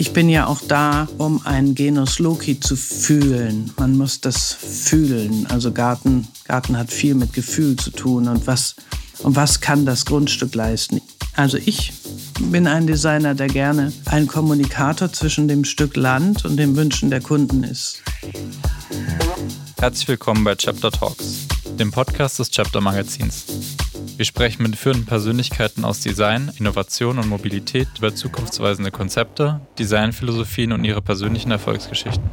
Ich bin ja auch da, um einen Genus Loki zu fühlen. Man muss das fühlen. Also Garten, Garten hat viel mit Gefühl zu tun und was, und was kann das Grundstück leisten. Also ich bin ein Designer, der gerne ein Kommunikator zwischen dem Stück Land und den Wünschen der Kunden ist. Herzlich willkommen bei Chapter Talks, dem Podcast des Chapter Magazins. Wir sprechen mit führenden Persönlichkeiten aus Design, Innovation und Mobilität über zukunftsweisende Konzepte, Designphilosophien und ihre persönlichen Erfolgsgeschichten.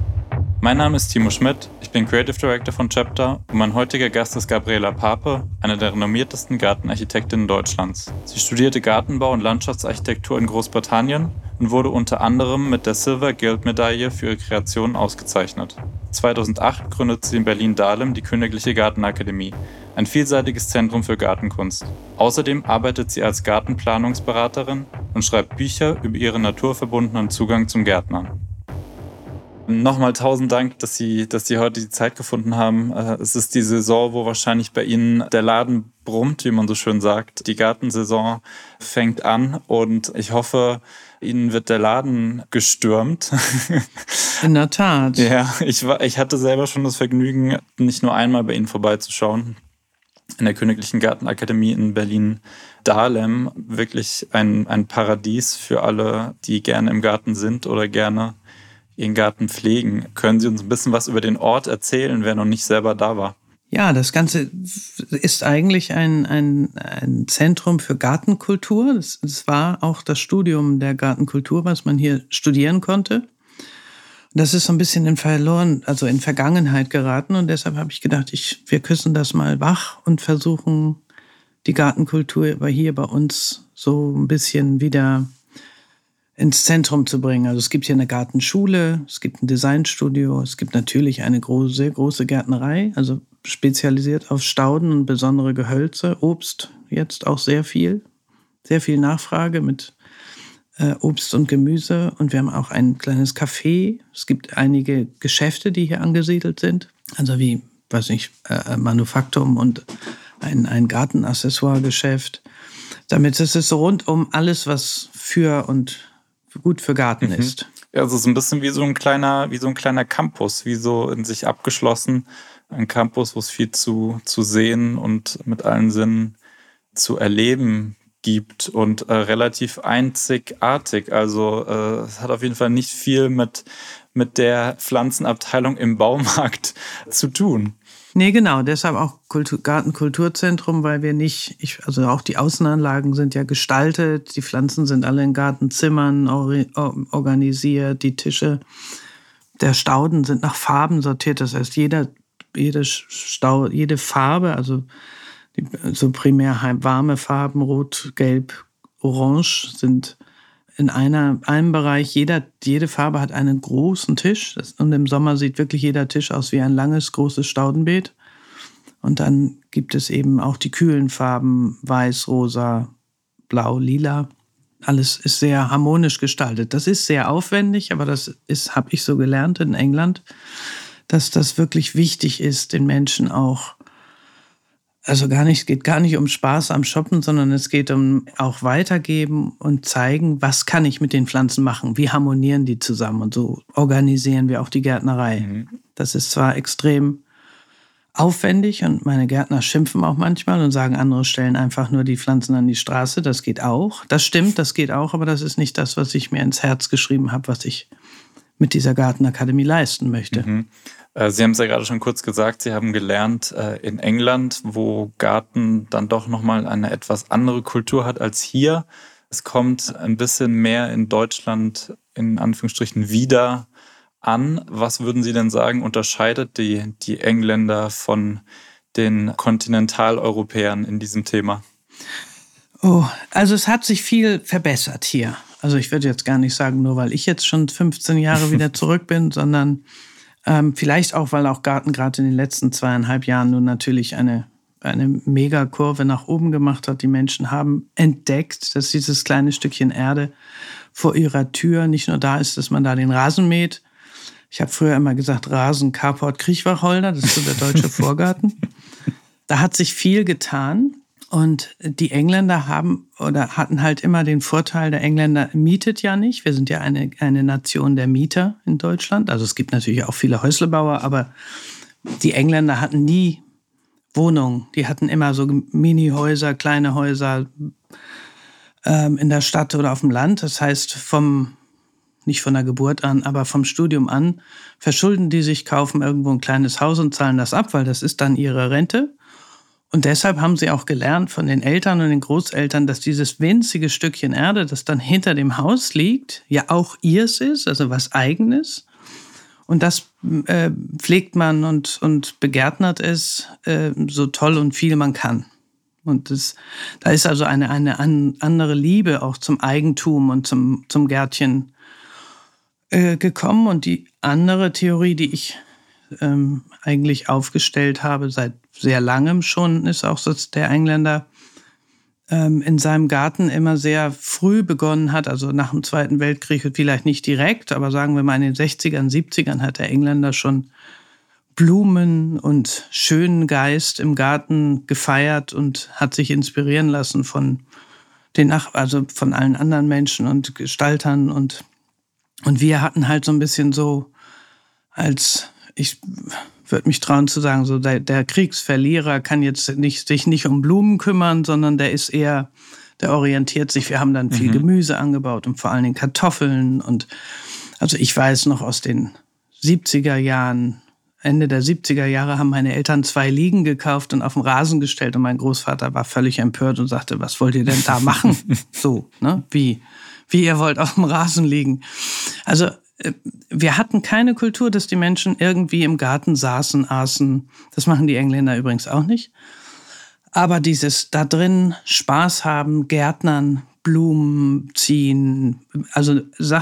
Mein Name ist Timo Schmidt, ich bin Creative Director von Chapter und mein heutiger Gast ist Gabriela Pape, eine der renommiertesten Gartenarchitektinnen Deutschlands. Sie studierte Gartenbau und Landschaftsarchitektur in Großbritannien und wurde unter anderem mit der Silver Guild Medaille für ihre Kreationen ausgezeichnet. 2008 gründete sie in Berlin-Dahlem die Königliche Gartenakademie, ein vielseitiges Zentrum für Gartenkunst. Außerdem arbeitet sie als Gartenplanungsberaterin und schreibt Bücher über ihren naturverbundenen Zugang zum Gärtnern. Nochmal tausend Dank, dass Sie, dass Sie heute die Zeit gefunden haben. Äh, es ist die Saison, wo wahrscheinlich bei Ihnen der Laden brummt, wie man so schön sagt. Die Gartensaison fängt an und ich hoffe, Ihnen wird der Laden gestürmt. In der Tat. ja, ich, war, ich hatte selber schon das Vergnügen, nicht nur einmal bei Ihnen vorbeizuschauen in der Königlichen Gartenakademie in Berlin Dahlem wirklich ein, ein Paradies für alle, die gerne im Garten sind oder gerne ihren Garten pflegen. Können Sie uns ein bisschen was über den Ort erzählen, wer noch nicht selber da war? Ja, das Ganze ist eigentlich ein, ein, ein Zentrum für Gartenkultur. Es war auch das Studium der Gartenkultur, was man hier studieren konnte. Das ist so ein bisschen in verloren, also in Vergangenheit geraten und deshalb habe ich gedacht, ich, wir küssen das mal wach und versuchen die Gartenkultur hier bei uns so ein bisschen wieder ins Zentrum zu bringen. Also es gibt hier eine Gartenschule, es gibt ein Designstudio, es gibt natürlich eine große, sehr große Gärtnerei, also spezialisiert auf Stauden und besondere Gehölze, Obst jetzt auch sehr viel, sehr viel Nachfrage mit äh, Obst und Gemüse und wir haben auch ein kleines Café. Es gibt einige Geschäfte, die hier angesiedelt sind, also wie, weiß nicht, äh, Manufaktum und ein, ein Gartenaccessoire-Geschäft. Damit ist es rund um alles, was für und gut für Garten mhm. ist. Ja, also so ein bisschen wie so ein kleiner, wie so ein kleiner Campus, wie so in sich abgeschlossen. Ein Campus, wo es viel zu, zu sehen und mit allen Sinnen zu erleben gibt und äh, relativ einzigartig. Also äh, es hat auf jeden Fall nicht viel mit, mit der Pflanzenabteilung im Baumarkt zu tun. Nee, genau, deshalb auch Kultur, Gartenkulturzentrum, weil wir nicht, ich, also auch die Außenanlagen sind ja gestaltet, die Pflanzen sind alle in Gartenzimmern organisiert, die Tische der Stauden sind nach Farben sortiert, das heißt jeder, jede, Stau, jede Farbe, also so primär warme Farben, rot, gelb, orange, sind in einer, einem Bereich, jeder, jede Farbe hat einen großen Tisch. Und im Sommer sieht wirklich jeder Tisch aus wie ein langes, großes Staudenbeet. Und dann gibt es eben auch die kühlen Farben, weiß, rosa, blau, lila. Alles ist sehr harmonisch gestaltet. Das ist sehr aufwendig, aber das ist, habe ich so gelernt in England, dass das wirklich wichtig ist, den Menschen auch also gar nicht, es geht gar nicht um Spaß am Shoppen, sondern es geht um auch weitergeben und zeigen, was kann ich mit den Pflanzen machen, wie harmonieren die zusammen und so organisieren wir auch die Gärtnerei. Mhm. Das ist zwar extrem aufwendig und meine Gärtner schimpfen auch manchmal und sagen, andere stellen einfach nur die Pflanzen an die Straße. Das geht auch. Das stimmt, das geht auch, aber das ist nicht das, was ich mir ins Herz geschrieben habe, was ich mit dieser Gartenakademie leisten möchte. Mhm. Äh, Sie haben es ja gerade schon kurz gesagt, Sie haben gelernt äh, in England, wo Garten dann doch nochmal eine etwas andere Kultur hat als hier. Es kommt ein bisschen mehr in Deutschland in Anführungsstrichen wieder an. Was würden Sie denn sagen, unterscheidet die, die Engländer von den Kontinentaleuropäern in diesem Thema? Oh, also es hat sich viel verbessert hier. Also ich würde jetzt gar nicht sagen, nur weil ich jetzt schon 15 Jahre wieder zurück bin, sondern ähm, vielleicht auch, weil auch Garten gerade in den letzten zweieinhalb Jahren nun natürlich eine, eine Megakurve nach oben gemacht hat. Die Menschen haben entdeckt, dass dieses kleine Stückchen Erde vor ihrer Tür nicht nur da ist, dass man da den Rasen mäht. Ich habe früher immer gesagt, Rasen, Carport, Kriechwacholder, das ist so der deutsche Vorgarten. Da hat sich viel getan. Und die Engländer haben oder hatten halt immer den Vorteil, der Engländer mietet ja nicht. Wir sind ja eine, eine Nation der Mieter in Deutschland. Also es gibt natürlich auch viele Häuslebauer, aber die Engländer hatten nie Wohnungen. Die hatten immer so Mini-Häuser, kleine Häuser ähm, in der Stadt oder auf dem Land. Das heißt, vom, nicht von der Geburt an, aber vom Studium an, verschulden die sich, kaufen irgendwo ein kleines Haus und zahlen das ab, weil das ist dann ihre Rente. Und deshalb haben sie auch gelernt von den Eltern und den Großeltern, dass dieses winzige Stückchen Erde, das dann hinter dem Haus liegt, ja auch ihrs ist, also was eigenes. Und das äh, pflegt man und, und begärtnert es äh, so toll und viel man kann. Und das, da ist also eine, eine andere Liebe auch zum Eigentum und zum, zum Gärtchen äh, gekommen. Und die andere Theorie, die ich ähm, eigentlich aufgestellt habe, seit sehr langem schon, ist auch, dass der Engländer ähm, in seinem Garten immer sehr früh begonnen hat, also nach dem Zweiten Weltkrieg vielleicht nicht direkt, aber sagen wir mal in den 60ern, 70ern hat der Engländer schon Blumen und schönen Geist im Garten gefeiert und hat sich inspirieren lassen von den Nach also von allen anderen Menschen und Gestaltern und und wir hatten halt so ein bisschen so als ich würde mich trauen zu sagen, so der, der Kriegsverlierer kann jetzt nicht, sich nicht um Blumen kümmern, sondern der ist eher, der orientiert sich. Wir haben dann viel mhm. Gemüse angebaut und vor allen Dingen Kartoffeln. Und also ich weiß noch aus den 70er Jahren, Ende der 70er Jahre haben meine Eltern zwei Liegen gekauft und auf den Rasen gestellt und mein Großvater war völlig empört und sagte, was wollt ihr denn da machen? so, ne? Wie? Wie ihr wollt auf dem Rasen liegen. Also wir hatten keine Kultur, dass die Menschen irgendwie im Garten saßen, aßen. Das machen die Engländer übrigens auch nicht. Aber dieses da drin Spaß haben, Gärtnern, Blumen ziehen, also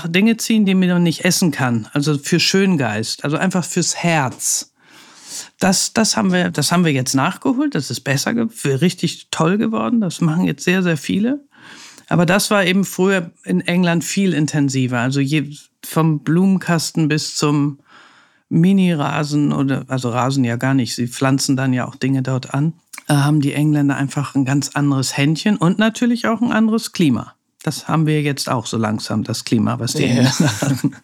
Dinge ziehen, die man nicht essen kann. Also für Schöngeist, also einfach fürs Herz. Das, das, haben wir, das haben wir jetzt nachgeholt. Das ist besser, richtig toll geworden. Das machen jetzt sehr, sehr viele. Aber das war eben früher in England viel intensiver. Also je, vom Blumenkasten bis zum Mini-Rasen oder, also Rasen ja gar nicht, sie pflanzen dann ja auch Dinge dort an, äh, haben die Engländer einfach ein ganz anderes Händchen und natürlich auch ein anderes Klima. Das haben wir jetzt auch so langsam, das Klima, was die ja. Haben.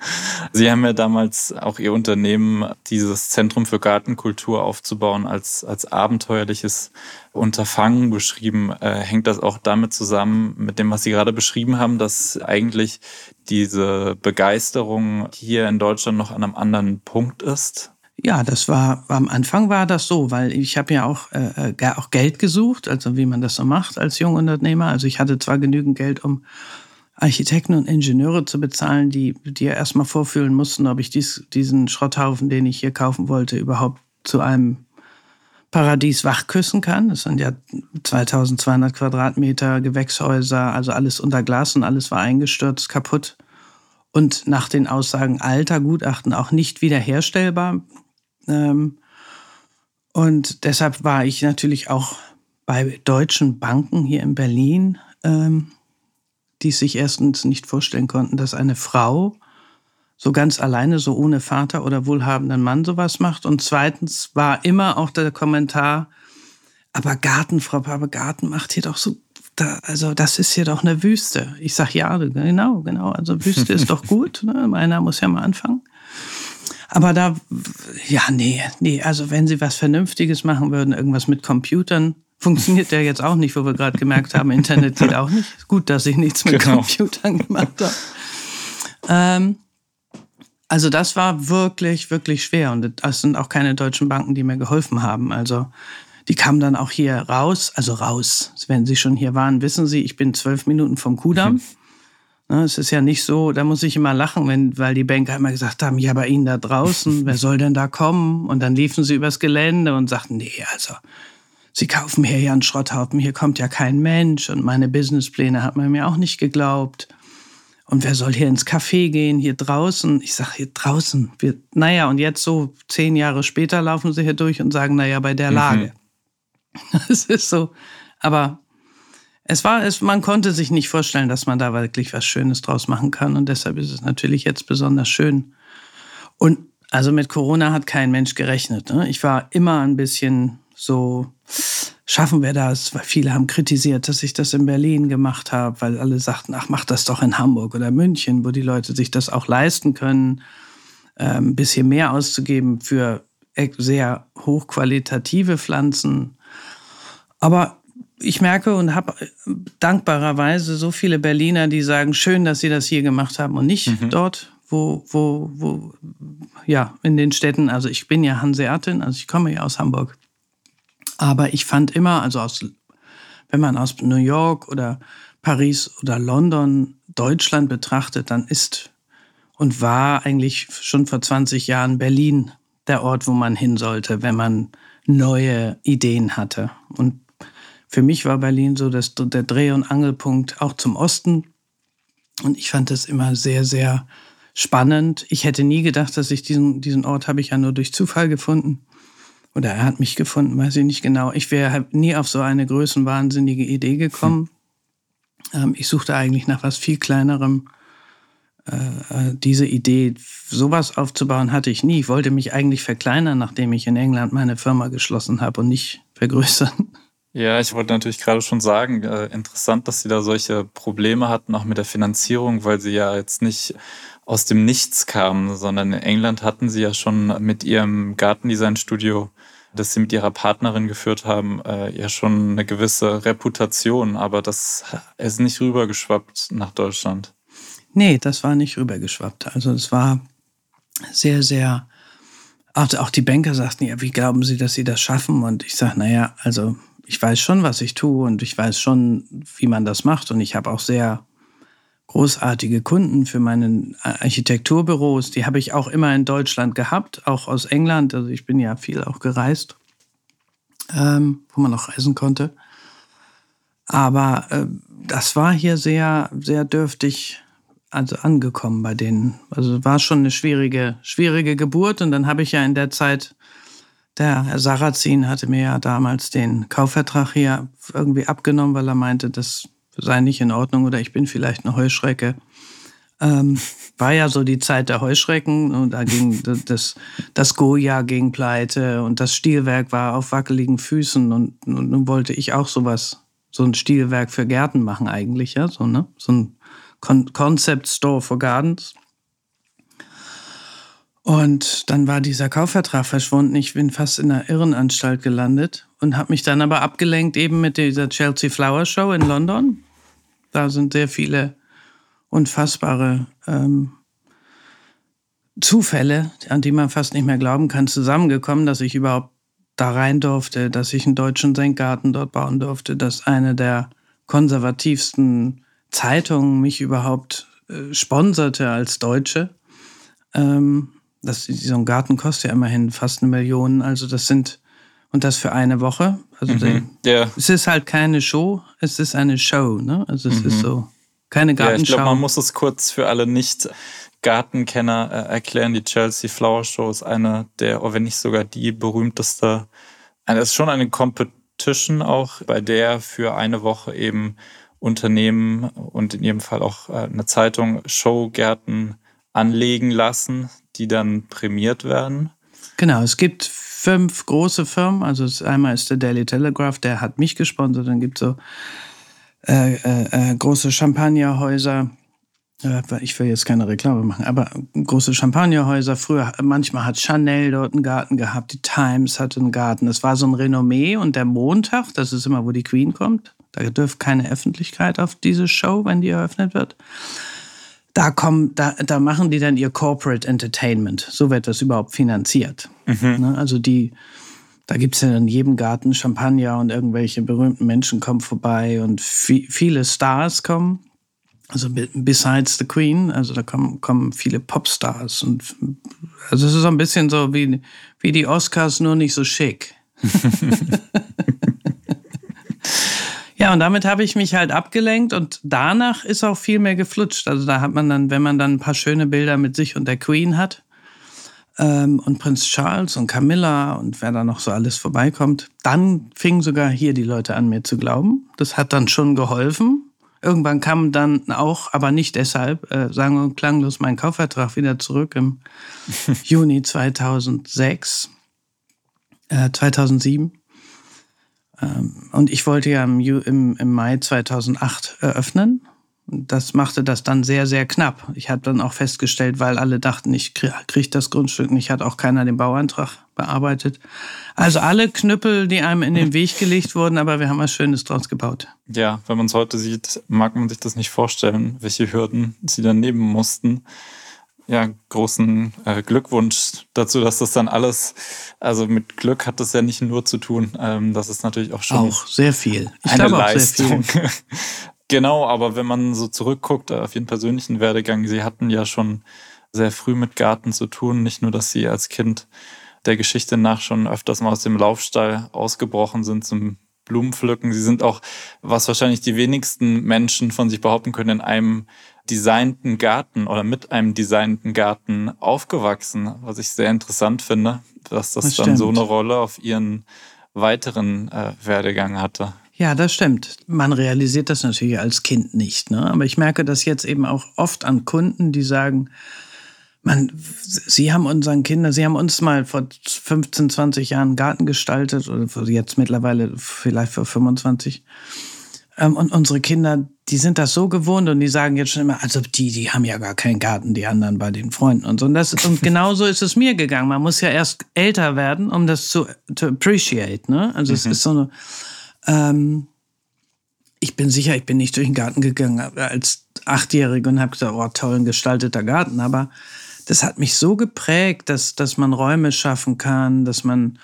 Sie haben ja damals auch Ihr Unternehmen, dieses Zentrum für Gartenkultur aufzubauen, als, als abenteuerliches Unterfangen beschrieben. Äh, hängt das auch damit zusammen, mit dem, was Sie gerade beschrieben haben, dass eigentlich diese Begeisterung hier in Deutschland noch an einem anderen Punkt ist? Ja, das war am Anfang war das so, weil ich habe ja auch, äh, äh auch Geld gesucht, also wie man das so macht als Jungunternehmer. Also ich hatte zwar genügend Geld, um Architekten und Ingenieure zu bezahlen, die, die ja erstmal vorfühlen mussten, ob ich dies, diesen Schrotthaufen, den ich hier kaufen wollte, überhaupt zu einem Paradies wachküssen kann. Das sind ja 2200 Quadratmeter Gewächshäuser, also alles unter Glas und alles war eingestürzt, kaputt. Und nach den Aussagen alter Gutachten auch nicht wiederherstellbar. Ähm, und deshalb war ich natürlich auch bei deutschen Banken hier in Berlin, ähm, die sich erstens nicht vorstellen konnten, dass eine Frau so ganz alleine, so ohne Vater oder wohlhabenden Mann sowas macht. Und zweitens war immer auch der Kommentar, aber Garten, Frau Pape, Garten macht hier doch so, da, also das ist hier doch eine Wüste. Ich sag ja, genau, genau, also Wüste ist doch gut, ne? meiner muss ja mal anfangen. Aber da, ja, nee, nee, also wenn sie was Vernünftiges machen würden, irgendwas mit Computern, funktioniert der jetzt auch nicht, wo wir gerade gemerkt haben, Internet geht auch nicht. Gut, dass ich nichts mit genau. Computern gemacht habe. Ähm, also das war wirklich, wirklich schwer. Und das sind auch keine deutschen Banken, die mir geholfen haben. Also die kamen dann auch hier raus, also raus. Wenn sie schon hier waren, wissen sie, ich bin zwölf Minuten vom Kudamm. Mhm. Ne, es ist ja nicht so, da muss ich immer lachen, wenn, weil die Banker immer gesagt haben, ja, bei Ihnen da draußen, wer soll denn da kommen? Und dann liefen sie übers Gelände und sagten, nee, also, Sie kaufen hier ja einen Schrotthaufen, hier kommt ja kein Mensch. Und meine Businesspläne hat man mir auch nicht geglaubt. Und wer soll hier ins Café gehen, hier draußen? Ich sage, hier draußen. Wir, naja, und jetzt so zehn Jahre später laufen sie hier durch und sagen, naja, bei der mhm. Lage. Es ist so. Aber es war, es, man konnte sich nicht vorstellen, dass man da wirklich was Schönes draus machen kann. Und deshalb ist es natürlich jetzt besonders schön. Und also mit Corona hat kein Mensch gerechnet. Ne? Ich war immer ein bisschen so, schaffen wir das? Weil viele haben kritisiert, dass ich das in Berlin gemacht habe, weil alle sagten, ach, mach das doch in Hamburg oder München, wo die Leute sich das auch leisten können, ähm, ein bisschen mehr auszugeben für sehr hochqualitative Pflanzen. Aber ich merke und habe dankbarerweise so viele Berliner, die sagen, schön, dass sie das hier gemacht haben und nicht mhm. dort, wo, wo, wo, ja, in den Städten. Also ich bin ja Hanseatin, also ich komme ja aus Hamburg. Aber ich fand immer, also aus, wenn man aus New York oder Paris oder London Deutschland betrachtet, dann ist und war eigentlich schon vor 20 Jahren Berlin der Ort, wo man hin sollte, wenn man neue Ideen hatte. Und für mich war Berlin so das, der Dreh- und Angelpunkt auch zum Osten. Und ich fand das immer sehr, sehr spannend. Ich hätte nie gedacht, dass ich diesen, diesen Ort habe ich ja nur durch Zufall gefunden. Oder er hat mich gefunden, weiß ich nicht genau. Ich wäre halt nie auf so eine größenwahnsinnige Idee gekommen. Hm. Ähm, ich suchte eigentlich nach was viel kleinerem. Äh, äh, diese Idee, sowas aufzubauen, hatte ich nie. Ich wollte mich eigentlich verkleinern, nachdem ich in England meine Firma geschlossen habe und nicht vergrößern. Ja, ich wollte natürlich gerade schon sagen, äh, interessant, dass Sie da solche Probleme hatten, auch mit der Finanzierung, weil Sie ja jetzt nicht aus dem Nichts kamen, sondern in England hatten Sie ja schon mit Ihrem Gartendesign-Studio, das Sie mit Ihrer Partnerin geführt haben, äh, ja schon eine gewisse Reputation, aber das ist nicht rübergeschwappt nach Deutschland. Nee, das war nicht rübergeschwappt. Also es war sehr, sehr, auch die Banker sagten, ja, wie glauben Sie, dass Sie das schaffen? Und ich sage, naja, also ich weiß schon, was ich tue und ich weiß schon, wie man das macht. Und ich habe auch sehr großartige Kunden für meine Architekturbüros. Die habe ich auch immer in Deutschland gehabt, auch aus England. Also ich bin ja viel auch gereist, ähm, wo man auch reisen konnte. Aber äh, das war hier sehr, sehr dürftig also angekommen bei denen. Also war schon eine schwierige, schwierige Geburt. Und dann habe ich ja in der Zeit der Herr Sarrazin hatte mir ja damals den Kaufvertrag hier irgendwie abgenommen, weil er meinte, das sei nicht in Ordnung oder ich bin vielleicht eine Heuschrecke. Ähm, war ja so die Zeit der Heuschrecken und da ging das, das Goya ging pleite und das Stilwerk war auf wackeligen Füßen und, und nun wollte ich auch sowas, so ein Stilwerk für Gärten machen eigentlich, ja, so, ne? So ein Con Concept Store for Gardens. Und dann war dieser Kaufvertrag verschwunden. Ich bin fast in einer Irrenanstalt gelandet und habe mich dann aber abgelenkt eben mit dieser Chelsea Flower Show in London. Da sind sehr viele unfassbare ähm, Zufälle, an die man fast nicht mehr glauben kann, zusammengekommen, dass ich überhaupt da rein durfte, dass ich einen deutschen Senkgarten dort bauen durfte, dass eine der konservativsten Zeitungen mich überhaupt äh, sponserte als Deutsche. Ähm, das, so ein Garten kostet ja immerhin fast eine Million. Also das sind, und das für eine Woche. Also mhm. yeah. es ist halt keine Show, es ist eine Show. Ne? Also es mhm. ist so keine Gartenschau. Ja, ich glaube, man muss es kurz für alle nicht Gartenkenner äh, erklären. Die Chelsea Flower Show ist eine der, oh, wenn nicht sogar die berühmteste, eine, ist schon eine Competition auch, bei der für eine Woche eben Unternehmen und in jedem Fall auch äh, eine Zeitung Showgärten anlegen lassen, die dann prämiert werden? Genau, es gibt fünf große Firmen. Also einmal ist der Daily Telegraph, der hat mich gesponsert. Dann gibt es so äh, äh, äh, große Champagnerhäuser. Äh, ich will jetzt keine Reklame machen, aber große Champagnerhäuser. Früher, manchmal hat Chanel dort einen Garten gehabt, die Times hatte einen Garten. Es war so ein Renommee und der Montag, das ist immer, wo die Queen kommt. Da dürft keine Öffentlichkeit auf diese Show, wenn die eröffnet wird da kommen, da, da machen die dann ihr Corporate Entertainment. So wird das überhaupt finanziert. Mhm. Ne, also die, da gibt es ja in jedem Garten Champagner und irgendwelche berühmten Menschen kommen vorbei und viele Stars kommen. Also besides the Queen, also da kommen, kommen viele Popstars und also es ist so ein bisschen so wie, wie die Oscars, nur nicht so schick. Ja, und damit habe ich mich halt abgelenkt und danach ist auch viel mehr geflutscht. Also da hat man dann, wenn man dann ein paar schöne Bilder mit sich und der Queen hat ähm, und Prinz Charles und Camilla und wer da noch so alles vorbeikommt, dann fingen sogar hier die Leute an, mir zu glauben. Das hat dann schon geholfen. Irgendwann kam dann auch, aber nicht deshalb, äh, sagen wir klanglos mein Kaufvertrag wieder zurück im Juni 2006, äh, 2007 Ähm, und ich wollte ja im, im, im Mai 2008 eröffnen. Das machte das dann sehr, sehr knapp. Ich habe dann auch festgestellt, weil alle dachten, ich kriege das Grundstück nicht, hat auch keiner den Bauantrag bearbeitet. Also alle Knüppel, die einem in den Weg gelegt wurden, aber wir haben was Schönes draus gebaut. Ja, wenn man es heute sieht, mag man sich das nicht vorstellen, welche Hürden sie dann nehmen mussten ja, großen äh, Glückwunsch dazu, dass das dann alles, also mit Glück hat das ja nicht nur zu tun. Ähm, das ist natürlich auch schon. Auch sehr viel. Ich eine Leistung. genau, aber wenn man so zurückguckt auf ihren persönlichen Werdegang, sie hatten ja schon sehr früh mit Garten zu tun. Nicht nur, dass sie als Kind der Geschichte nach schon öfters mal aus dem Laufstall ausgebrochen sind zum Blumenpflücken. Sie sind auch, was wahrscheinlich die wenigsten Menschen von sich behaupten können, in einem designten Garten oder mit einem designten Garten aufgewachsen, was ich sehr interessant finde, dass das, das dann so eine Rolle auf ihren weiteren äh, Werdegang hatte. Ja, das stimmt. Man realisiert das natürlich als Kind nicht. Ne? Aber ich merke das jetzt eben auch oft an Kunden, die sagen, man, Sie haben unseren Kindern, Sie haben uns mal vor 15, 20 Jahren einen Garten gestaltet oder jetzt mittlerweile vielleicht vor 25. Ähm, und unsere Kinder, die sind das so gewohnt und die sagen jetzt schon immer, also die, die haben ja gar keinen Garten, die anderen bei den Freunden und so. Und, das, und genau so ist es mir gegangen. Man muss ja erst älter werden, um das zu, to appreciate. Ne? Also mhm. es ist so eine. Ähm, ich bin sicher, ich bin nicht durch den Garten gegangen als Achtjährige und habe gesagt, oh, toll, ein gestalteter Garten. Aber das hat mich so geprägt, dass, dass man Räume schaffen kann, dass man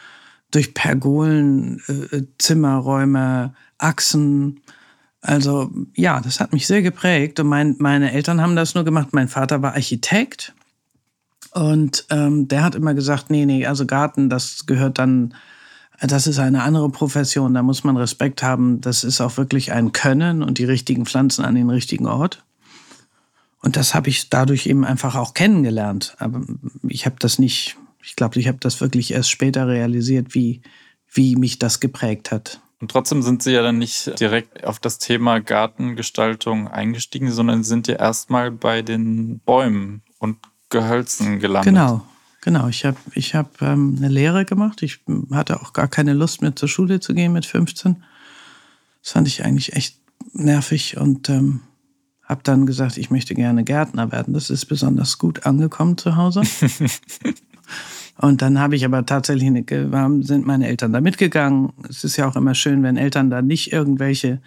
durch Pergolen, äh, Zimmerräume, Achsen, also ja, das hat mich sehr geprägt und mein, meine Eltern haben das nur gemacht. Mein Vater war Architekt und ähm, der hat immer gesagt, nee, nee, also Garten, das gehört dann, das ist eine andere Profession, da muss man Respekt haben. Das ist auch wirklich ein Können und die richtigen Pflanzen an den richtigen Ort. Und das habe ich dadurch eben einfach auch kennengelernt. Aber ich habe das nicht, ich glaube, ich habe das wirklich erst später realisiert, wie, wie mich das geprägt hat. Und trotzdem sind Sie ja dann nicht direkt auf das Thema Gartengestaltung eingestiegen, sondern sind ja erstmal bei den Bäumen und Gehölzen gelandet. Genau, genau. Ich habe ich hab, ähm, eine Lehre gemacht. Ich hatte auch gar keine Lust mehr zur Schule zu gehen mit 15. Das fand ich eigentlich echt nervig und ähm, habe dann gesagt, ich möchte gerne Gärtner werden. Das ist besonders gut angekommen zu Hause. Und dann habe ich aber tatsächlich, eine, sind meine Eltern da mitgegangen. Es ist ja auch immer schön, wenn Eltern da nicht irgendwelche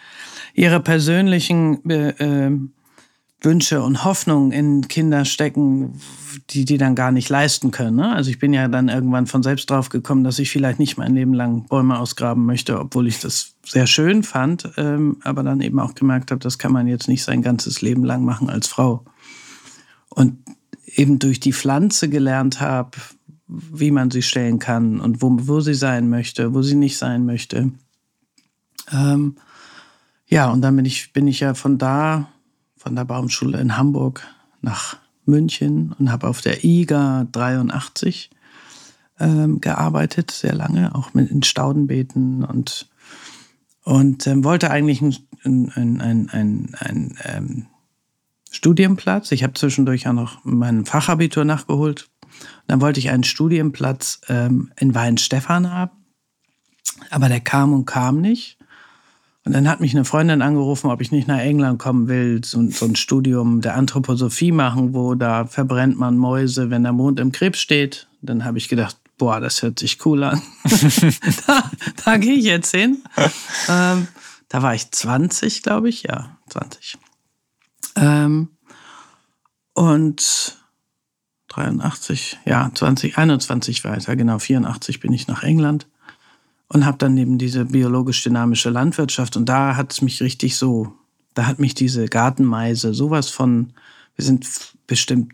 ihre persönlichen äh, Wünsche und Hoffnungen in Kinder stecken, die die dann gar nicht leisten können. Ne? Also ich bin ja dann irgendwann von selbst drauf gekommen, dass ich vielleicht nicht mein Leben lang Bäume ausgraben möchte, obwohl ich das sehr schön fand, ähm, aber dann eben auch gemerkt habe, das kann man jetzt nicht sein ganzes Leben lang machen als Frau. Und eben durch die Pflanze gelernt habe, wie man sie stellen kann und wo, wo sie sein möchte, wo sie nicht sein möchte. Ähm, ja, und dann bin ich, bin ich ja von da, von der Baumschule in Hamburg nach München und habe auf der IGA 83 ähm, gearbeitet, sehr lange, auch mit in Staudenbeeten und, und ähm, wollte eigentlich ein, ein, ein, ein, ein ähm, Studienplatz. Ich habe zwischendurch auch noch mein Fachabitur nachgeholt, dann wollte ich einen Studienplatz ähm, in Weinstefan haben, aber der kam und kam nicht. Und dann hat mich eine Freundin angerufen, ob ich nicht nach England kommen will, so, so, ein Studium der Anthroposophie machen, wo da verbrennt man Mäuse, wenn der Mond im Krebs steht. Dann habe ich gedacht, boah, das hört sich cool an. da, da gehe ich jetzt hin. Ähm, da war ich 20, glaube ich, ja, 20. Ähm, und 83, ja, 2021 weiter, genau, 84 bin ich nach England und habe dann eben diese biologisch-dynamische Landwirtschaft und da hat es mich richtig so, da hat mich diese Gartenmeise sowas von, wir sind bestimmt,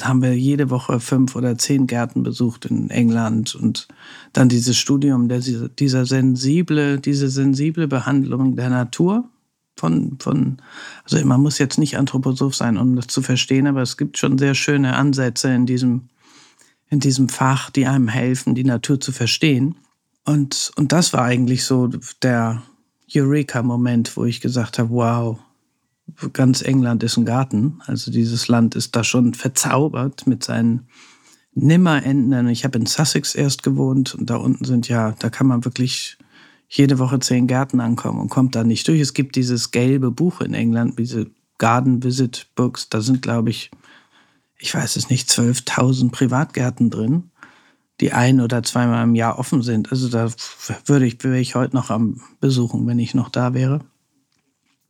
haben wir jede Woche fünf oder zehn Gärten besucht in England und dann dieses Studium, der, dieser sensible, diese sensible Behandlung der Natur von, von, also man muss jetzt nicht Anthroposoph sein, um das zu verstehen, aber es gibt schon sehr schöne Ansätze in diesem, in diesem Fach, die einem helfen, die Natur zu verstehen. Und, und das war eigentlich so der Eureka-Moment, wo ich gesagt habe, wow, ganz England ist ein Garten. Also dieses Land ist da schon verzaubert mit seinen nimmer enden. Ich habe in Sussex erst gewohnt und da unten sind ja, da kann man wirklich jede Woche zehn Gärten ankommen und kommt da nicht durch. Es gibt dieses gelbe Buch in England, diese Garden Visit Books. Da sind, glaube ich, ich weiß es nicht, 12.000 Privatgärten drin, die ein oder zweimal im Jahr offen sind. Also da würde ich, wäre ich heute noch am Besuchen, wenn ich noch da wäre.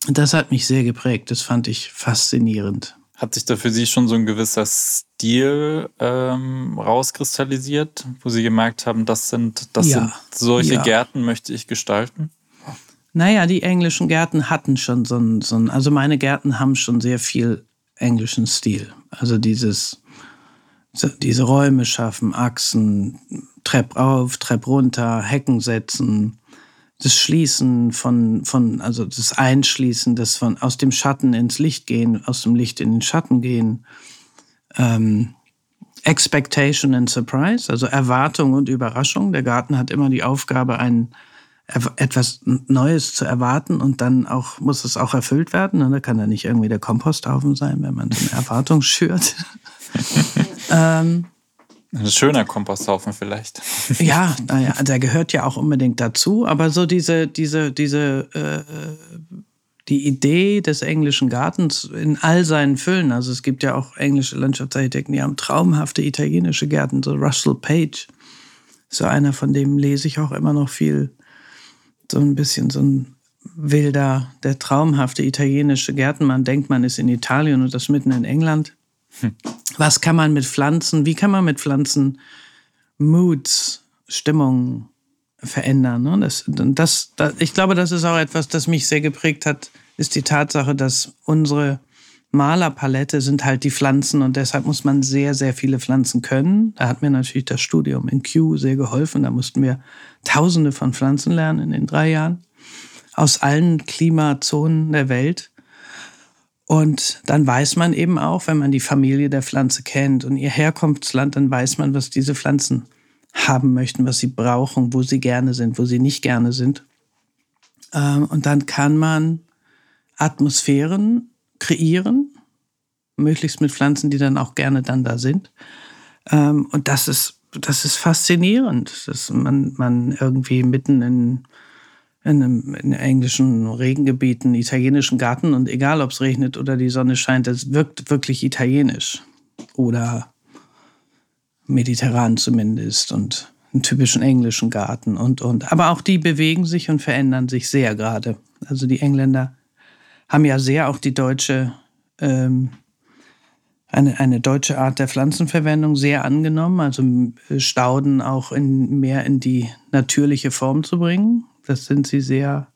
Das hat mich sehr geprägt. Das fand ich faszinierend. Hat sich da für Sie schon so ein gewisser Stil ähm, rauskristallisiert, wo Sie gemerkt haben, das sind, das ja. sind solche ja. Gärten möchte ich gestalten? Naja, die englischen Gärten hatten schon so ein, so ein, also meine Gärten haben schon sehr viel englischen Stil. Also dieses, diese Räume schaffen, Achsen, Trepp auf, Trepp runter, Hecken setzen, das Schließen von, von, also das Einschließen, das von aus dem Schatten ins Licht gehen, aus dem Licht in den Schatten gehen. Ähm, Expectation and Surprise, also Erwartung und Überraschung. Der Garten hat immer die Aufgabe, ein, etwas Neues zu erwarten und dann auch muss es auch erfüllt werden. Und da kann da nicht irgendwie der Komposthaufen sein, wenn man so eine Erwartung schürt. ähm, ein schöner Komposthaufen vielleicht. Ja, naja, der gehört ja auch unbedingt dazu. Aber so diese, diese, diese, äh, die Idee des englischen Gartens in all seinen Füllen. Also es gibt ja auch englische Landschaftsarchitekten, die haben traumhafte italienische Gärten. So Russell Page, so einer, von dem lese ich auch immer noch viel. So ein bisschen so ein wilder, der traumhafte italienische Gärtenmann denkt, man ist in Italien und das mitten in England. Was kann man mit Pflanzen, wie kann man mit Pflanzen Moods, Stimmungen verändern? Ne? Das, das, das, ich glaube, das ist auch etwas, das mich sehr geprägt hat, ist die Tatsache, dass unsere Malerpalette sind halt die Pflanzen und deshalb muss man sehr, sehr viele Pflanzen können. Da hat mir natürlich das Studium in Q sehr geholfen. Da mussten wir Tausende von Pflanzen lernen in den drei Jahren aus allen Klimazonen der Welt. Und dann weiß man eben auch, wenn man die Familie der Pflanze kennt und ihr Herkunftsland, dann weiß man, was diese Pflanzen haben möchten, was sie brauchen, wo sie gerne sind, wo sie nicht gerne sind. Ähm, und dann kann man Atmosphären kreieren, möglichst mit Pflanzen, die dann auch gerne dann da sind. Ähm, und das ist, das ist faszinierend, dass man, man irgendwie mitten in in, einem, in englischen Regengebieten, italienischen Garten und egal, ob es regnet oder die Sonne scheint, es wirkt wirklich italienisch oder mediterran zumindest und einen typischen englischen Garten und, und. Aber auch die bewegen sich und verändern sich sehr gerade. Also die Engländer haben ja sehr auch die deutsche, ähm, eine, eine deutsche Art der Pflanzenverwendung sehr angenommen, also Stauden auch in, mehr in die natürliche Form zu bringen. Das sind sie sehr,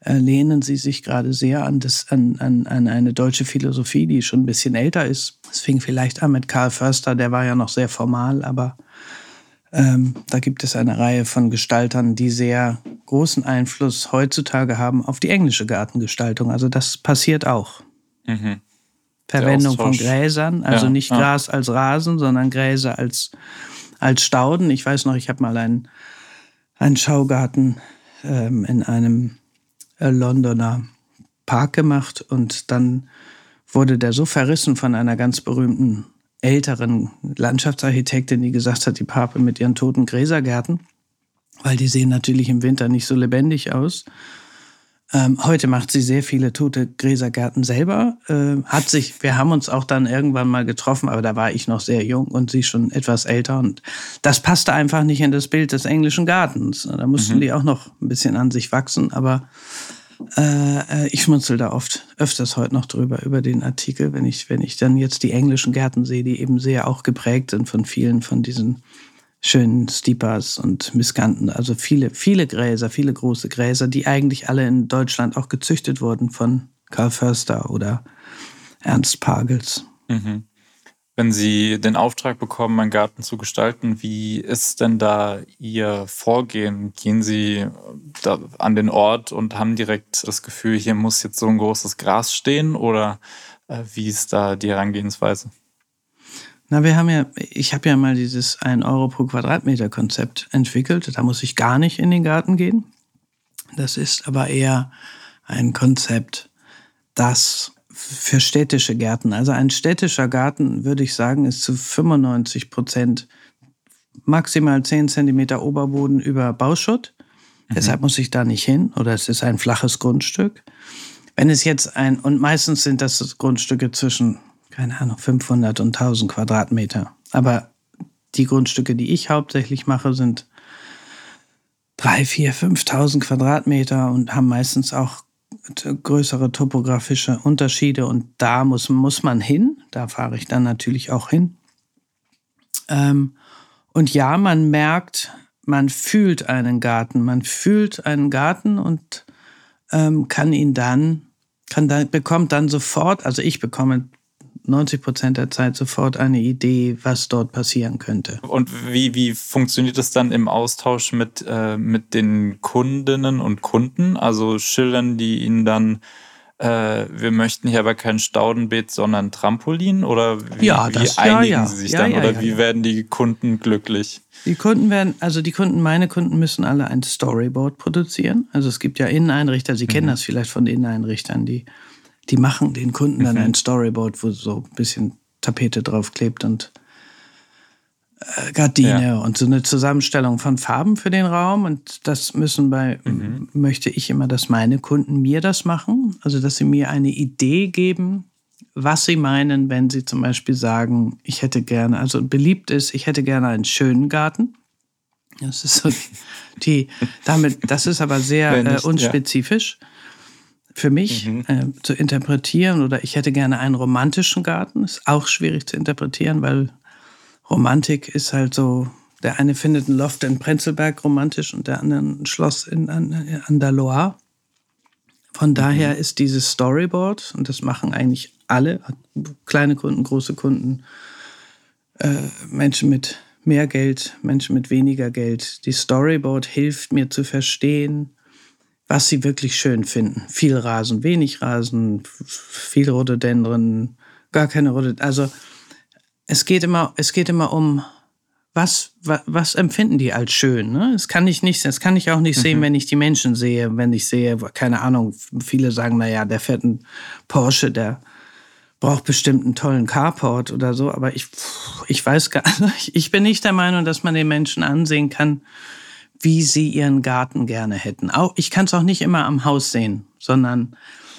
äh, lehnen sie sich gerade sehr an, das, an, an, an eine deutsche Philosophie, die schon ein bisschen älter ist. Es fing vielleicht an mit Karl Förster, der war ja noch sehr formal, aber ähm, da gibt es eine Reihe von Gestaltern, die sehr großen Einfluss heutzutage haben auf die englische Gartengestaltung. Also das passiert auch. Mhm. Verwendung von Gräsern, also ja, nicht ja. Gras als Rasen, sondern Gräser als, als Stauden. Ich weiß noch, ich habe mal einen, einen Schaugarten ähm, in einem äh, Londoner Park gemacht und dann wurde der so verrissen von einer ganz berühmten älteren Landschaftsarchitektin, die gesagt hat, die Pape mit ihren toten Gräsergärten, weil die sehen natürlich im Winter nicht so lebendig aus. Ähm, heute macht sie sehr viele tote Gräsergärten selber. Äh, hat sich, wir haben uns auch dann irgendwann mal getroffen, aber da war ich noch sehr jung und sie schon etwas älter. Und das passte einfach nicht in das Bild des englischen Gartens. Da mussten mhm. die auch noch ein bisschen an sich wachsen. Aber äh, ich schmunzel da oft, öfters heute noch drüber, über den Artikel, wenn ich, wenn ich dann jetzt die englischen Gärten sehe, die eben sehr auch geprägt sind von vielen von diesen schönen Stipas und Miskanten, also viele, viele Gräser, viele große Gräser, die eigentlich alle in Deutschland auch gezüchtet wurden von Karl Förster oder Ernst Pagels. Mhm. Wenn Sie den Auftrag bekommen, einen Garten zu gestalten, wie ist denn da Ihr Vorgehen? Gehen Sie da an den Ort und haben direkt das Gefühl, hier muss jetzt so ein großes Gras stehen oder äh, wie ist da die Herangehensweise? Na, wir haben ja, ich habe ja mal dieses 1 Euro pro Quadratmeter Konzept entwickelt. Da muss ich gar nicht in den Garten gehen. Das ist aber eher ein Konzept, das für städtische Gärten, also ein städtischer Garten, würde ich sagen, ist zu 95 Prozent maximal 10 Zentimeter Oberboden über Bauschutt Deshalb muss ich da nicht hin oder es ist ein flaches Grundstück. Wenn es jetzt ein, und meistens sind das Grundstücke zwischen, keine Ahnung, 500 und 1000 Quadratmeter. Aber die Grundstücke, die ich hauptsächlich mache, sind 3, 4, 5.000 Quadratmeter und haben meistens auch größere topografische Unterschiede und da muss, muss man hin. Da fahre ich dann natürlich auch hin. Ähm, und ja, man merkt, man fühlt einen Garten, man fühlt einen Garten und ähm, kann ihn dann, kann da, bekommt dann sofort, also ich bekomme 90 Prozent der Zeit sofort eine Idee, was dort passieren könnte. Und wie, wie funktioniert es dann im Austausch mit, äh, mit den Kundinnen und Kunden? Also schildern die ihnen dann, äh, wir möchten hier aber kein Staudenbeet, sondern Trampolin? Oder wie, ja, das, wie einigen ja, ja. sie sich dann? Oder wie werden die Kunden glücklich? Die Kunden werden, also die Kunden, meine Kunden müssen alle ein Storyboard produzieren. Also es gibt ja Inneneinrichter, Sie mhm. kennen das vielleicht von Inneneinrichtern, die die machen den Kunden dann mhm. ein Storyboard, wo so ein bisschen Tapete draufklebt und äh, Gardine ja. und so eine Zusammenstellung von Farben für den Raum. Und das müssen bei, mhm. möchte ich immer, dass meine Kunden mir das machen. Also, dass sie mir eine Idee geben, was sie meinen, wenn sie zum Beispiel sagen, ich hätte gerne, also beliebt ist, ich hätte gerne einen schönen Garten. Das ist so die, damit, das ist aber sehr nicht, äh, unspezifisch. Ja für mich mhm. äh, zu interpretieren oder ich hätte gerne einen romantischen Garten. Ist auch schwierig zu interpretieren, weil Romantik ist halt so, der eine findet ein Loft in Prenzlberg romantisch und der andere ein Schloss in, an, an der Loire. Von mhm. daher ist dieses Storyboard, und das machen eigentlich alle, kleine Kunden, große Kunden, äh, Menschen mit mehr Geld, Menschen mit weniger Geld. Die Storyboard hilft mir zu verstehen, was sie wirklich schön finden. Viel Rasen, wenig Rasen, viel Rhododendron, gar keine Rhododendron. Also es geht immer, es geht immer um was, was, was empfinden die als schön? Ne? Das kann ich nicht, das kann ich auch nicht mhm. sehen, wenn ich die Menschen sehe, wenn ich sehe, keine Ahnung, viele sagen, naja, der fährt einen Porsche, der braucht bestimmt einen tollen Carport oder so, aber ich, ich weiß gar nicht, ich bin nicht der Meinung, dass man den Menschen ansehen kann, wie sie ihren Garten gerne hätten. Auch, ich kann es auch nicht immer am Haus sehen, sondern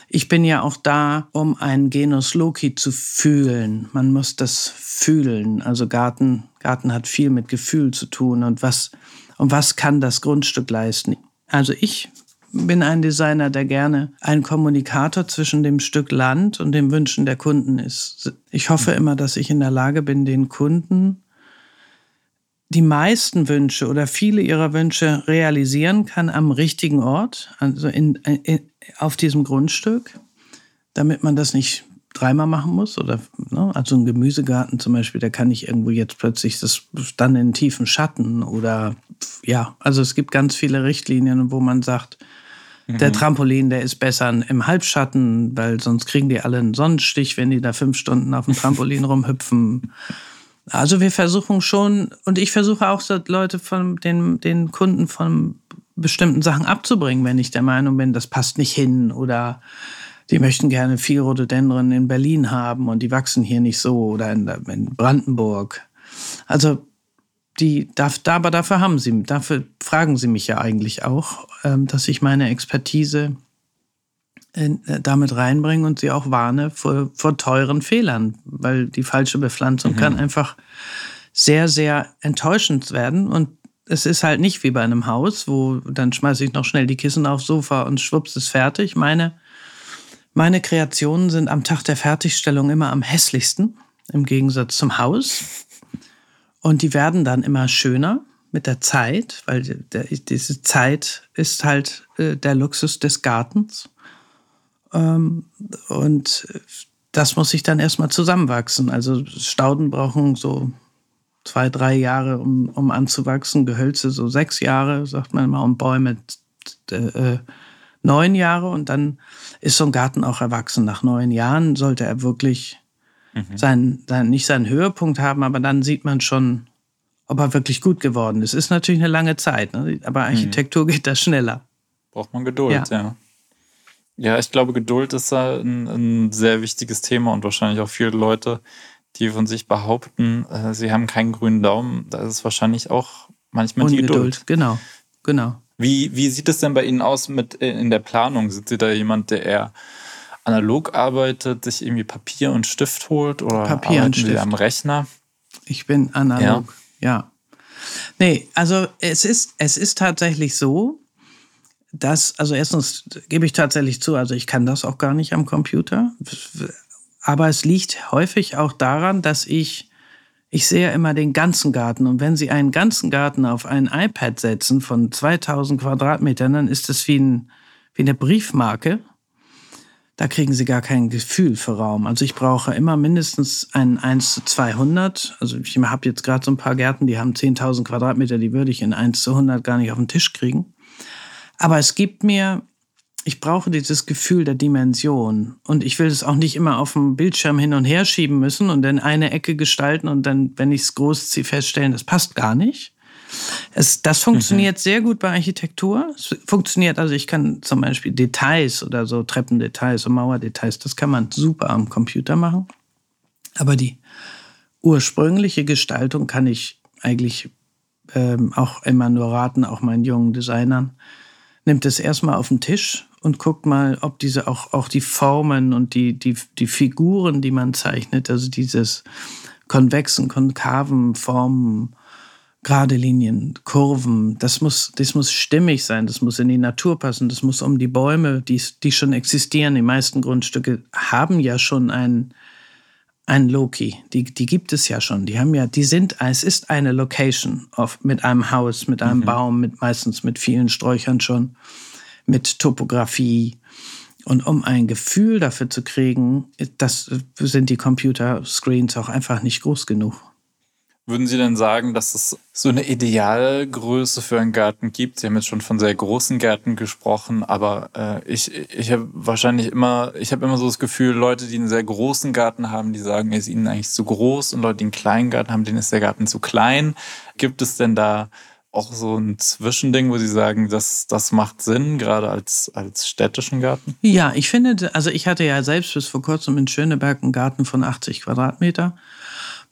ich bin ja auch da, um einen Genus Loki zu fühlen. Man muss das fühlen. Also Garten, Garten hat viel mit Gefühl zu tun und was, und was kann das Grundstück leisten. Also ich bin ein Designer, der gerne ein Kommunikator zwischen dem Stück Land und den Wünschen der Kunden ist. Ich hoffe immer, dass ich in der Lage bin, den Kunden die meisten Wünsche oder viele ihrer Wünsche realisieren kann am richtigen Ort, also in, in, auf diesem Grundstück, damit man das nicht dreimal machen muss. Oder ne, also ein Gemüsegarten zum Beispiel, der kann nicht irgendwo jetzt plötzlich das dann in tiefen Schatten oder ja, also es gibt ganz viele Richtlinien, wo man sagt, mhm. der Trampolin, der ist besser im Halbschatten, weil sonst kriegen die alle einen Sonnenstich, wenn die da fünf Stunden auf dem Trampolin rumhüpfen. Also wir versuchen schon, und ich versuche auch Leute von den, den Kunden von bestimmten Sachen abzubringen, wenn ich der Meinung bin, das passt nicht hin oder die möchten gerne viel Rhododendron in Berlin haben und die wachsen hier nicht so oder in, in Brandenburg. Also die, darf, aber dafür haben sie, dafür fragen sie mich ja eigentlich auch, ähm, dass ich meine Expertise damit reinbringe und sie auch warne vor, vor teuren Fehlern, weil die falsche Bepflanzung mhm. kann einfach sehr, sehr enttäuschend werden. Und es ist halt nicht wie bei einem Haus, wo dann schmeiße ich noch schnell die Kissen aufs Sofa und schwupps ist fertig. Meine, meine Kreationen sind am Tag der Fertigstellung immer am hässlichsten, im Gegensatz zum Haus. Und die werden dann immer schöner mit der Zeit, weil diese Zeit ist halt äh, der Luxus des Gartens. Ähm, und das muss sich dann erstmal zusammenwachsen. Also Stauden brauchen so zwei, drei Jahre, um, um anzuwachsen. Gehölze so sechs Jahre, sagt man immer, und Bäume äh, neun Jahre. Und dann ist so ein Garten auch erwachsen. Nach neun Jahren sollte er wirklich mhm. sein, sein, nicht seinen Höhepunkt haben, aber dann sieht man schon, ob er wirklich gut geworden ist. Ist natürlich eine lange Zeit, ne? aber mhm. Architektur mhm. geht da schneller. Braucht man Geduld, ja. ja. Ja, ich glaube, Geduld ist da ein, ein, sehr wichtiges Thema und wahrscheinlich auch viele Leute, die von sich behaupten, äh, sie haben keinen grünen Daumen. Da ist es wahrscheinlich auch manchmal Ungeduld. die Geduld. Genau, genau. Wie, wie sieht es denn bei Ihnen aus mit äh, in der Planung? Sind Sie da jemand, der eher analog arbeitet, sich irgendwie Papier und Stift holt oder Papier arbeiten und Stift. Sie am Rechner? Ich bin analog, ja. ja. Nee, also es ist, es ist tatsächlich so, dass, also erstens gebe ich tatsächlich zu, also ich kann das auch gar nicht am Computer. Aber es liegt häufig auch daran, dass ich, ich sehe immer den ganzen Garten. Und wenn Sie einen ganzen Garten auf ein iPad setzen von 2000 Quadratmetern, dann ist das wie, ein, wie eine Briefmarke. Da kriegen Sie gar kein Gefühl für Raum. Also ich brauche immer mindestens ein 1 zu 200. Also ich habe jetzt gerade so ein paar Gärten, die haben 10.000 Quadratmeter, die würde ich in 1 zu 100 gar nicht auf den Tisch kriegen. Aber es gibt mir, ich brauche dieses Gefühl der Dimension. Und ich will es auch nicht immer auf dem Bildschirm hin und her schieben müssen und dann eine Ecke gestalten und dann, wenn ich es groß ziehe, feststellen, das passt gar nicht. Es, das funktioniert mhm. sehr gut bei Architektur. Es funktioniert, also ich kann zum Beispiel Details oder so Treppendetails und Mauerdetails, das kann man super am Computer machen. Aber die ursprüngliche Gestaltung kann ich eigentlich ähm, auch immer nur raten, auch meinen jungen Designern nimmt es erstmal auf den Tisch und guckt mal, ob diese auch, auch die Formen und die, die, die Figuren, die man zeichnet, also dieses konvexen, konkaven Formen, gerade Linien, Kurven, das muss, das muss stimmig sein, das muss in die Natur passen, das muss um die Bäume, die, die schon existieren. Die meisten Grundstücke haben ja schon einen ein Loki. Die, die gibt es ja schon. Die haben ja, die sind, es ist eine Location auf, mit einem Haus, mit einem mhm. Baum, mit meistens mit vielen Sträuchern schon, mit Topografie. Und um ein Gefühl dafür zu kriegen, das sind die Computerscreens auch einfach nicht groß genug. Würden Sie denn sagen, dass es so eine Idealgröße für einen Garten gibt? Sie haben jetzt schon von sehr großen Gärten gesprochen, aber äh, ich, ich habe wahrscheinlich immer, ich habe immer so das Gefühl, Leute, die einen sehr großen Garten haben, die sagen, er ist ihnen eigentlich zu groß und Leute, die einen kleinen Garten haben, denen ist der Garten zu klein. Gibt es denn da auch so ein Zwischending, wo Sie sagen, dass das macht Sinn, gerade als, als städtischen Garten? Ja, ich finde, also ich hatte ja selbst bis vor kurzem in Schöneberg einen Garten von 80 Quadratmeter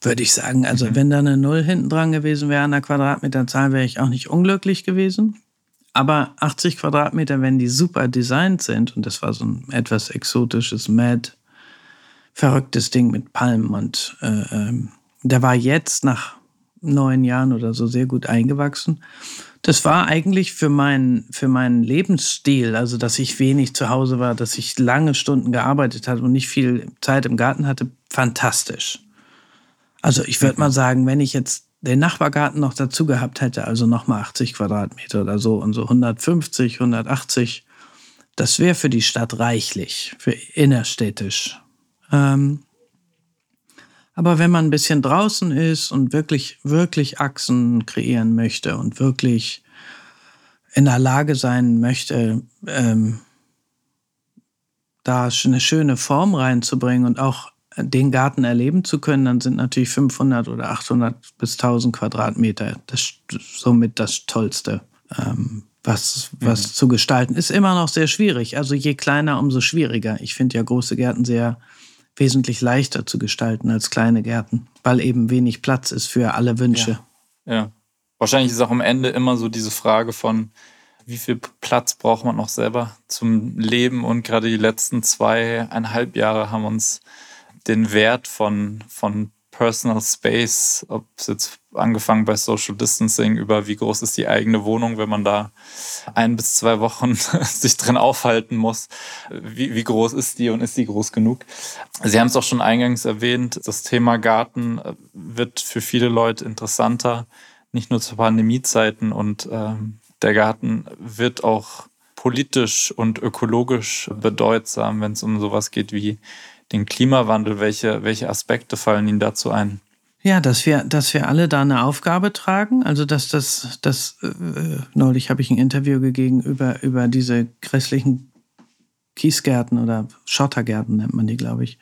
würde ich sagen. Also mhm. wenn da eine Null hinten dran gewesen wäre an der Quadratmeterzahl, wäre ich auch nicht unglücklich gewesen. Aber 80 Quadratmeter, wenn die super designt sind, und das war so ein etwas exotisches, mad, verrücktes Ding mit Palmen und äh, ähm, der war jetzt nach neun Jahren oder so sehr gut eingewachsen. Das war eigentlich für meinen, für meinen Lebensstil, also dass ich wenig zu Hause war, dass ich lange Stunden gearbeitet habe und nicht viel Zeit im Garten hatte, fantastisch. Also ich würde mal sagen, wenn ich jetzt den Nachbargarten noch dazu gehabt hätte, also nochmal 80 Quadratmeter oder so und so 150, 180, das wäre für die Stadt reichlich, für innerstädtisch. Ähm, aber wenn man ein bisschen draußen ist und wirklich, wirklich Achsen kreieren möchte und wirklich in der Lage sein möchte, ähm, da eine schöne Form reinzubringen und auch den Garten erleben zu können, dann sind natürlich 500 oder 800 bis 1000 Quadratmeter das somit das Tollste. Ähm, was, was mhm. zu gestalten ist immer noch sehr schwierig. Also je kleiner, umso schwieriger. Ich finde ja große Gärten sehr wesentlich leichter zu gestalten als kleine Gärten, weil eben wenig Platz ist für alle Wünsche. Ja. ja. Wahrscheinlich ist auch am Ende immer so diese Frage von, wie viel Platz braucht man noch selber zum Leben? Und gerade die letzten zweieinhalb Jahre haben uns den Wert von, von Personal Space, ob es jetzt angefangen bei Social Distancing über wie groß ist die eigene Wohnung, wenn man da ein bis zwei Wochen sich drin aufhalten muss. Wie, wie groß ist die und ist die groß genug? Sie haben es auch schon eingangs erwähnt, das Thema Garten äh, wird für viele Leute interessanter, nicht nur zu Pandemiezeiten und äh, der Garten wird auch politisch und ökologisch bedeutsam, wenn es um sowas geht wie den Klimawandel? Welche, welche Aspekte fallen Ihnen dazu ein? Ja, dass wir, dass wir alle da eine Aufgabe tragen. Also dass das, das äh, neulich habe ich ein Interview gegeben über, über diese grässlichen Kiesgärten oder Schottergärten nennt man die, glaube ich,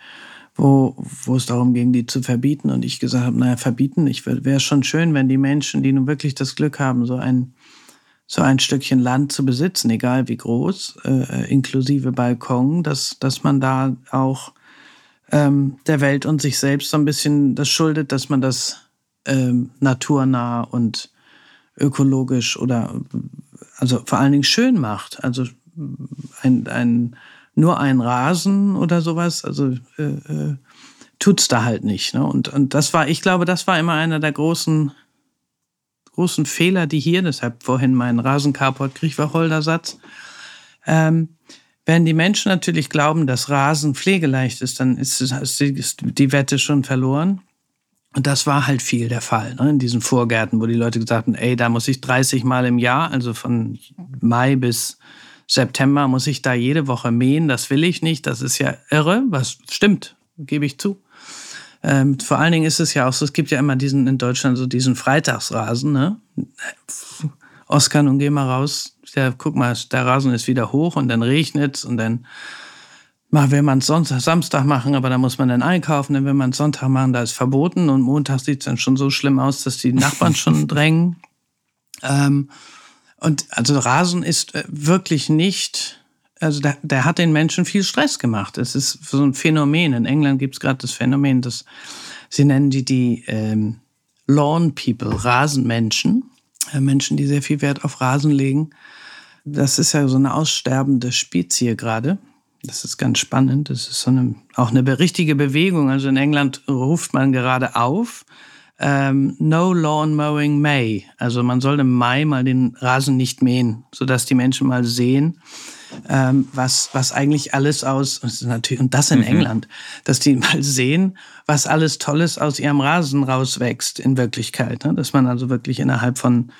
wo, wo es darum ging, die zu verbieten. Und ich gesagt habe, naja, verbieten, ich wäre schon schön, wenn die Menschen, die nun wirklich das Glück haben, so ein, so ein Stückchen Land zu besitzen, egal wie groß, äh, inklusive Balkon, dass, dass man da auch ähm, der Welt und sich selbst so ein bisschen das schuldet, dass man das ähm, naturnah und ökologisch oder also vor allen Dingen schön macht. Also ein, ein, nur ein Rasen oder sowas, also äh, äh, tut's da halt nicht. Ne? Und, und das war, ich glaube, das war immer einer der großen, großen Fehler, die hier, deshalb vorhin mein Rasencarport-Kriechwacholder-Satz, ähm, wenn die Menschen natürlich glauben, dass Rasen pflegeleicht ist, dann ist, die Wette schon verloren. Und das war halt viel der Fall ne, in diesen Vorgärten, wo die Leute gesagt haben, ey, da muss ich 30 Mal im Jahr, also von Mai bis September, muss ich da jede Woche mähen. Das will ich nicht. Das ist ja irre. Was stimmt, gebe ich zu. Ähm, vor allen Dingen ist es ja auch so, es gibt ja immer diesen in Deutschland so diesen Freitagsrasen. Ne? Oskar, nun geh mal raus. Ja, guck mal, der Rasen ist wieder hoch und dann regnet's und dann mal will man es Sonntag, Samstag machen, aber da muss man dann einkaufen. Dann will man es Sonntag machen, da ist verboten und Montag sieht es dann schon so schlimm aus, dass die Nachbarn schon drängen. Ähm, und also Rasen ist äh, wirklich nicht, also der, der, hat den Menschen viel Stress gemacht. Es ist so ein Phänomen. In England gibt es gerade das Phänomen, dass sie nennen die die ähm, Lawn People, Rasenmenschen, äh, Menschen, die sehr viel Wert auf Rasen legen. Das ist ja so eine aussterbende Spezie gerade. Das ist ganz spannend. Das ist so eine, auch eine richtige Bewegung. Also in England ruft man gerade auf, ähm, No Lawn Mowing May. Also man soll im Mai mal den Rasen nicht mähen, sodass die Menschen mal sehen, ähm, was, was eigentlich alles aus, und das, und das in mhm. England, dass die mal sehen, was alles Tolles aus ihrem Rasen rauswächst in Wirklichkeit. Ne? Dass man also wirklich innerhalb von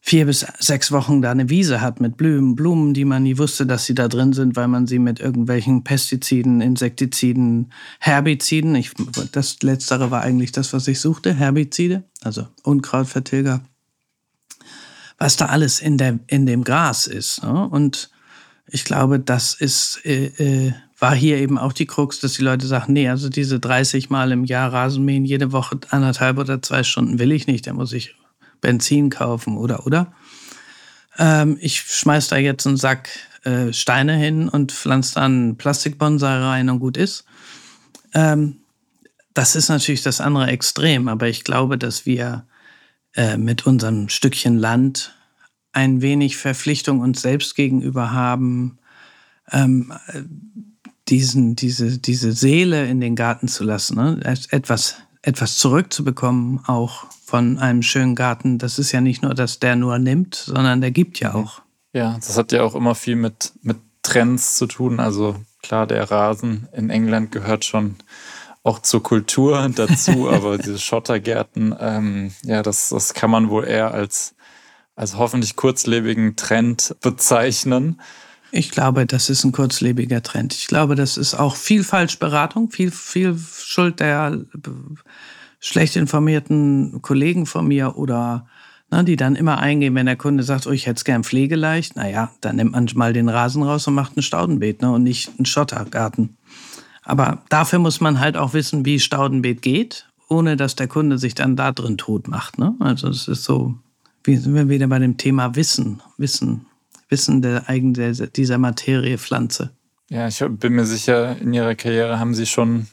vier bis sechs Wochen da eine Wiese hat mit Blumen, Blumen, die man nie wusste, dass sie da drin sind, weil man sie mit irgendwelchen Pestiziden, Insektiziden, Herbiziden, ich, das letztere war eigentlich das, was ich suchte, Herbizide, also Unkrautvertilger, was da alles in, der, in dem Gras ist. Ne? Und ich glaube, das ist, äh, äh, war hier eben auch die Krux, dass die Leute sagen, nee, also diese 30 Mal im Jahr Rasenmähen, jede Woche anderthalb oder zwei Stunden will ich nicht, da muss ich Benzin kaufen oder oder. Ähm, ich schmeiß da jetzt einen Sack äh, Steine hin und pflanze dann Plastikbonsai rein und gut ist. Ähm, das ist natürlich das andere Extrem, aber ich glaube, dass wir äh, mit unserem Stückchen Land ein wenig Verpflichtung uns selbst gegenüber haben, ähm, diesen, diese, diese Seele in den Garten zu lassen, ne? etwas, etwas zurückzubekommen, auch von einem schönen Garten. Das ist ja nicht nur, dass der nur nimmt, sondern der gibt ja auch. Ja, das hat ja auch immer viel mit, mit Trends zu tun. Also klar, der Rasen in England gehört schon auch zur Kultur dazu, aber diese Schottergärten, ähm, ja, das, das kann man wohl eher als, als hoffentlich kurzlebigen Trend bezeichnen. Ich glaube, das ist ein kurzlebiger Trend. Ich glaube, das ist auch viel Falschberatung, viel, viel Schuld der schlecht informierten Kollegen von mir oder ne, die dann immer eingehen, wenn der Kunde sagt, oh, ich hätte es gern pflegeleicht, naja, dann nimmt man mal den Rasen raus und macht ein Staudenbeet ne, und nicht einen Schottergarten. Aber dafür muss man halt auch wissen, wie Staudenbeet geht, ohne dass der Kunde sich dann da drin tot macht. Ne? Also es ist so, wie sind wir wieder bei dem Thema Wissen, Wissen, Wissen der eigen dieser Materie Pflanze. Ja, ich bin mir sicher, in Ihrer Karriere haben Sie schon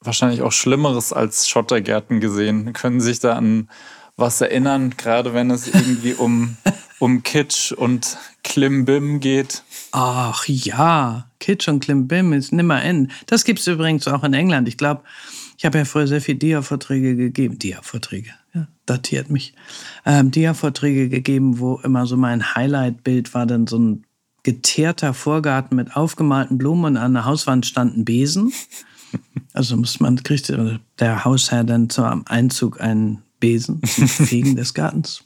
wahrscheinlich auch Schlimmeres als Schottergärten gesehen. Können sich da an was erinnern, gerade wenn es irgendwie um, um Kitsch und Klimbim geht? Ach ja, Kitsch und Klimbim ist nimmer Ende. Das gibt es übrigens auch in England. Ich glaube, ich habe ja früher sehr viel Dia-Vorträge gegeben. Dia-Vorträge, ja, datiert mich. Ähm, Dia-Vorträge gegeben, wo immer so mein Highlight-Bild war dann so ein geteerter Vorgarten mit aufgemalten Blumen und an der Hauswand standen Besen. Also muss man, kriegt der Hausherr dann zum Einzug einen Besen zum Fegen des Gartens.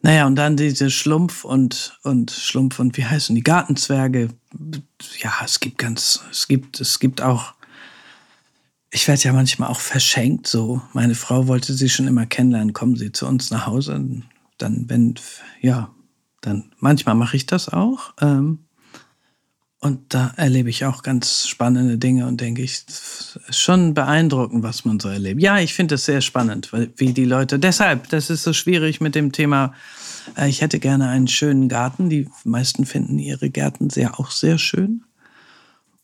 Naja, und dann diese Schlumpf und, und Schlumpf und wie heißen die Gartenzwerge. Ja, es gibt ganz, es gibt, es gibt auch, ich werde ja manchmal auch verschenkt so. Meine Frau wollte sie schon immer kennenlernen, kommen Sie zu uns nach Hause. Dann, wenn, ja, dann manchmal mache ich das auch. Ähm, und da erlebe ich auch ganz spannende Dinge und denke ich, ist schon beeindruckend, was man so erlebt. Ja, ich finde es sehr spannend, wie die Leute, deshalb, das ist so schwierig mit dem Thema, äh, ich hätte gerne einen schönen Garten. Die meisten finden ihre Gärten sehr, auch sehr schön.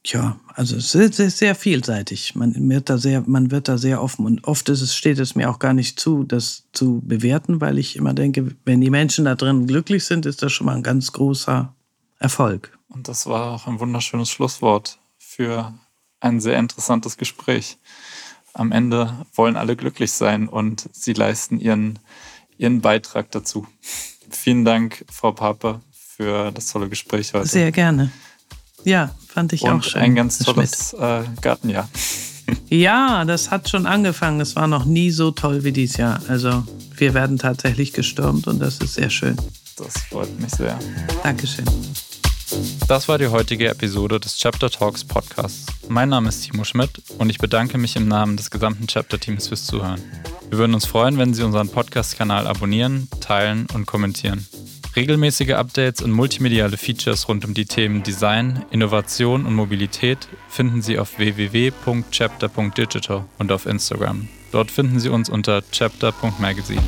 Ja, also es ist sehr, sehr vielseitig. Man wird da sehr, man wird da sehr offen und oft ist es, steht es mir auch gar nicht zu, das zu bewerten, weil ich immer denke, wenn die Menschen da drin glücklich sind, ist das schon mal ein ganz großer Erfolg. Und das war auch ein wunderschönes Schlusswort für ein sehr interessantes Gespräch. Am Ende wollen alle glücklich sein und sie leisten ihren, ihren Beitrag dazu. Vielen Dank, Frau Pape, für das tolle Gespräch heute. Sehr gerne. Ja, fand ich und auch schön. Ein ganz tolles äh, Gartenjahr. Ja, das hat schon angefangen. Es war noch nie so toll wie dieses Jahr. Also wir werden tatsächlich gestürmt und das ist sehr schön. Das freut mich sehr. Dankeschön. Das war die heutige Episode des Chapter Talks Podcasts. Mein Name ist Timo Schmidt und ich bedanke mich im Namen des gesamten Chapter-Teams fürs Zuhören. Wir würden uns freuen, wenn Sie unseren Podcast-Kanal abonnieren, teilen und kommentieren. Regelmäßige Updates und multimediale Features rund um die Themen Design, Innovation und Mobilität finden Sie auf www.chapter.digital und auf Instagram. Dort finden Sie uns unter chapter.magazine.